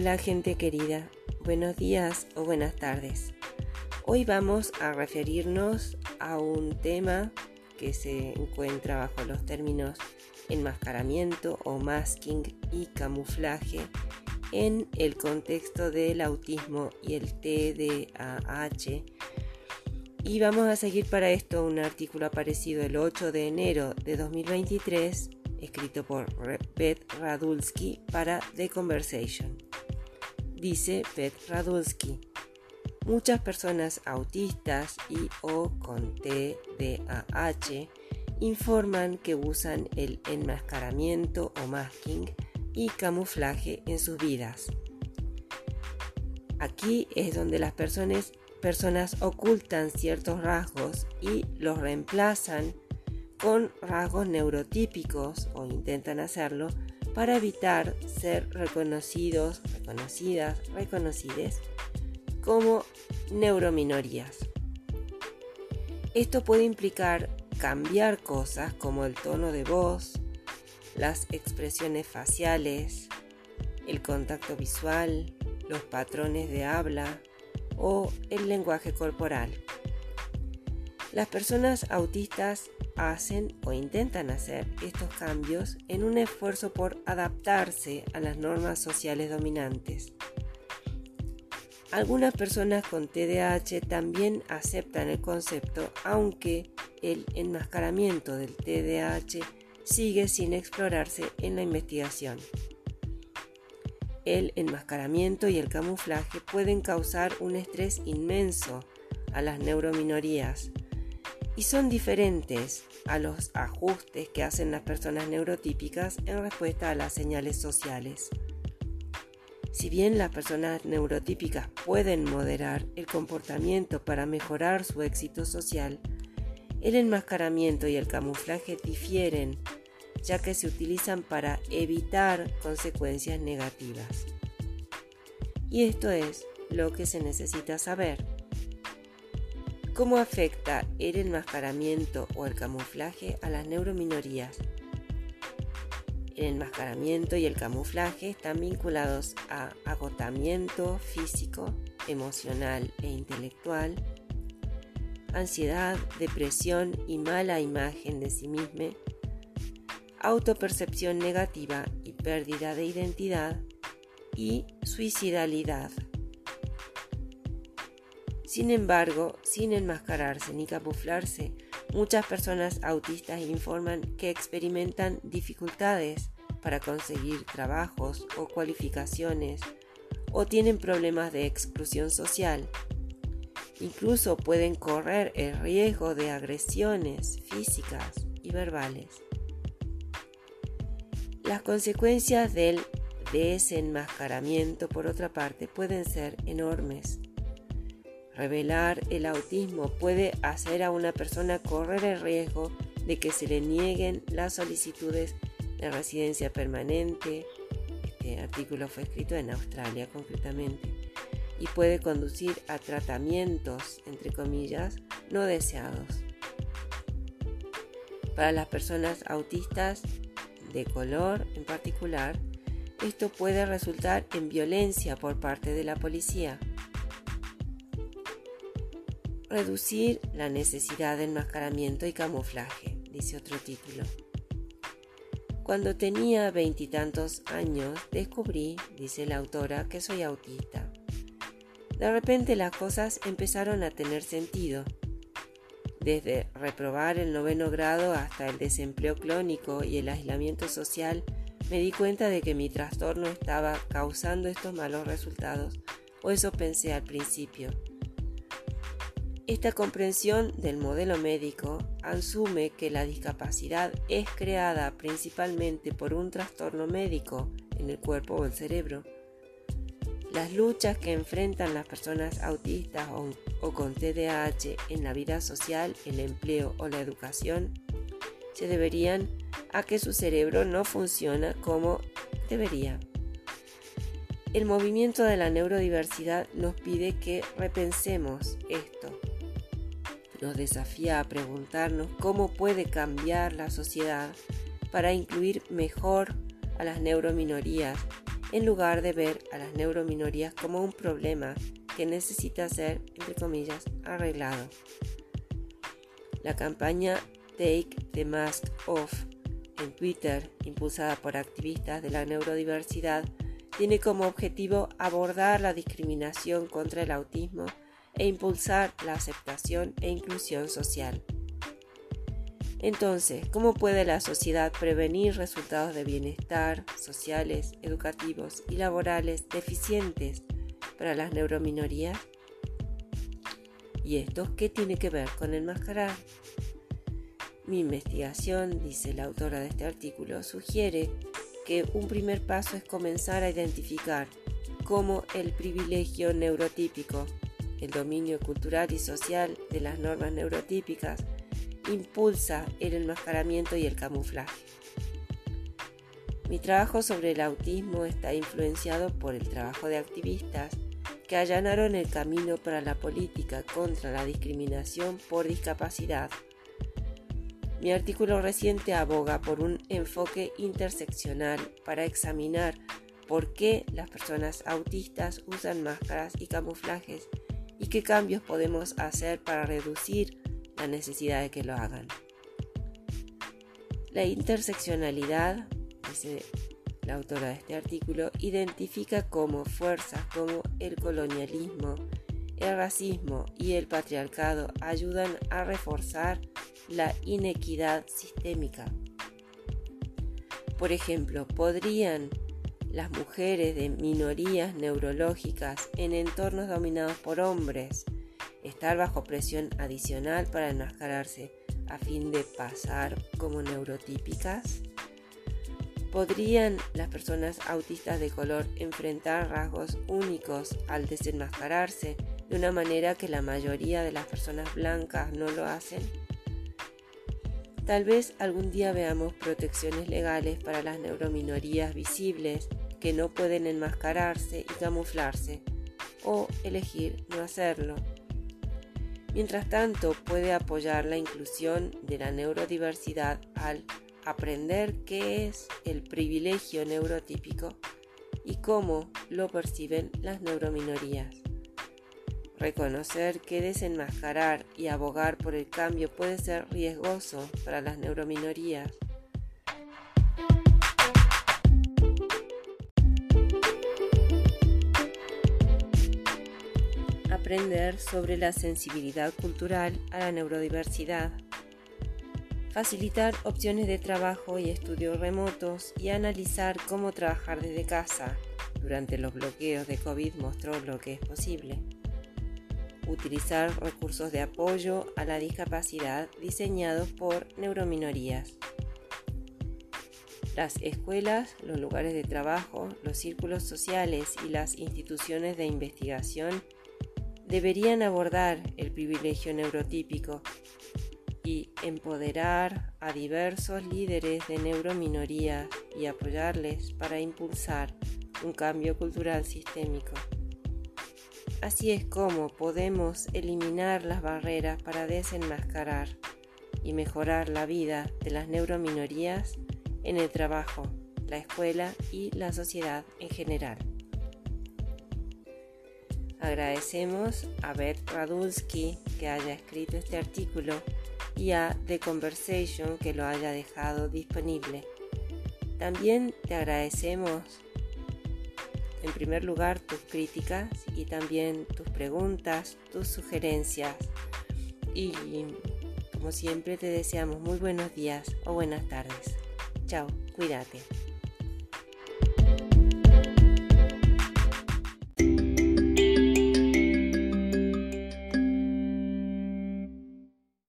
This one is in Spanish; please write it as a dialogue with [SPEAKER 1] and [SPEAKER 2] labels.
[SPEAKER 1] Hola gente querida, buenos días o buenas tardes. Hoy vamos a referirnos a un tema que se encuentra bajo los términos enmascaramiento o masking y camuflaje en el contexto del autismo y el TDAH. Y vamos a seguir para esto un artículo aparecido el 8 de enero de 2023 escrito por Beth Radulski para The Conversation. Dice Beth Radulski, muchas personas autistas y o con TDAH informan que usan el enmascaramiento o masking y camuflaje en sus vidas. Aquí es donde las personas, personas ocultan ciertos rasgos y los reemplazan con rasgos neurotípicos o intentan hacerlo para evitar ser reconocidos, reconocidas, reconocides como neurominorías. Esto puede implicar cambiar cosas como el tono de voz, las expresiones faciales, el contacto visual, los patrones de habla o el lenguaje corporal. Las personas autistas hacen o intentan hacer estos cambios en un esfuerzo por adaptarse a las normas sociales dominantes. Algunas personas con TDAH también aceptan el concepto, aunque el enmascaramiento del TDAH sigue sin explorarse en la investigación. El enmascaramiento y el camuflaje pueden causar un estrés inmenso a las neurominorías, y son diferentes a los ajustes que hacen las personas neurotípicas en respuesta a las señales sociales. Si bien las personas neurotípicas pueden moderar el comportamiento para mejorar su éxito social, el enmascaramiento y el camuflaje difieren, ya que se utilizan para evitar consecuencias negativas. Y esto es lo que se necesita saber. ¿Cómo afecta el enmascaramiento o el camuflaje a las neurominorías? El enmascaramiento y el camuflaje están vinculados a agotamiento físico, emocional e intelectual, ansiedad, depresión y mala imagen de sí mismo, autopercepción negativa y pérdida de identidad y suicidalidad. Sin embargo, sin enmascararse ni camuflarse, muchas personas autistas informan que experimentan dificultades para conseguir trabajos o cualificaciones o tienen problemas de exclusión social. Incluso pueden correr el riesgo de agresiones físicas y verbales. Las consecuencias del desenmascaramiento, por otra parte, pueden ser enormes. Revelar el autismo puede hacer a una persona correr el riesgo de que se le nieguen las solicitudes de residencia permanente. Este artículo fue escrito en Australia concretamente y puede conducir a tratamientos, entre comillas, no deseados. Para las personas autistas de color en particular, esto puede resultar en violencia por parte de la policía Reducir la necesidad de enmascaramiento y camuflaje, dice otro título. Cuando tenía veintitantos años, descubrí, dice la autora, que soy autista. De repente las cosas empezaron a tener sentido. Desde reprobar el noveno grado hasta el desempleo clónico y el aislamiento social, me di cuenta de que mi trastorno estaba causando estos malos resultados, o eso pensé al principio. Esta comprensión del modelo médico asume que la discapacidad es creada principalmente por un trastorno médico en el cuerpo o el cerebro. Las luchas que enfrentan las personas autistas o, con TDAH en la vida social, el empleo o la educación se deberían a que su cerebro no funciona como debería. El movimiento de la neurodiversidad nos pide que repensemos esto nos desafía a preguntarnos cómo puede cambiar la sociedad para incluir mejor a las neurominorías en lugar de ver a las neurominorías como un problema que necesita ser, entre comillas, arreglado. La campaña Take the Mask Off en Twitter, impulsada por activistas de la neurodiversidad, tiene como objetivo abordar la discriminación contra el autismo e impulsar la aceptación e inclusión social. Entonces, ¿cómo puede la sociedad prevenir resultados de bienestar sociales, educativos y laborales deficientes para las neurominorías? ¿Y esto qué tiene que ver con enmascarar? Mi investigación, dice la autora de este artículo, sugiere que un primer paso es comenzar a identificar cómo el privilegio neurotípico, el dominio cultural y social de las normas neurotípicas, impulsa el enmascaramiento y el camuflaje. Mi trabajo sobre el autismo está influenciado por el trabajo de activistas que allanaron el camino para la política contra la discriminación por discapacidad mi artículo reciente aboga por un enfoque interseccional para examinar por qué las personas autistas usan máscaras y camuflajes y qué cambios podemos hacer para reducir la necesidad de que lo hagan. La interseccionalidad, dice la autora de este artículo, identifica como fuerzas como el colonialismo, el racismo y el patriarcado ayudan a reforzar la inequidad sistémica. Por ejemplo, ¿podrían las mujeres de minorías neurológicas en entornos dominados por hombres estar bajo presión adicional para enmascararse a fin de pasar como neurotípicas? ¿Podrían las personas autistas de color enfrentar rasgos únicos al desenmascararse de una manera que la mayoría de las personas blancas no lo hacen? Tal vez algún día veamos protecciones legales para las neurominorías visibles que no pueden enmascararse y camuflarse o elegir no hacerlo. Mientras tanto, puede apoyar la inclusión de la neurodiversidad al aprender qué es el privilegio neurotípico y cómo lo perciben las neurominorías. Reconocer que desenmascarar y abogar por el cambio puede ser riesgoso para las neurominorías. Aprender sobre la sensibilidad cultural a la neurodiversidad. Facilitar opciones de trabajo y estudios remotos y analizar cómo trabajar desde casa. Durante los bloqueos de COVID mostró lo que es posible utilizar recursos de apoyo a la discapacidad diseñados por neurominorías. Las escuelas, los lugares de trabajo, los círculos sociales y las instituciones de investigación deberían abordar el privilegio neurotípico y empoderar a diversos líderes de neurominorías y apoyarles para impulsar un cambio cultural sistémico. Así es como podemos eliminar las barreras para desenmascarar y mejorar la vida de las neurominorías en el trabajo, la escuela y la sociedad en general. Agradecemos a Beth Radulski que haya escrito este artículo y a The Conversation que lo haya dejado disponible. También te agradecemos en primer lugar tus críticas y también tus preguntas, tus sugerencias. Y como siempre te deseamos muy buenos días o buenas tardes. Chao, cuídate.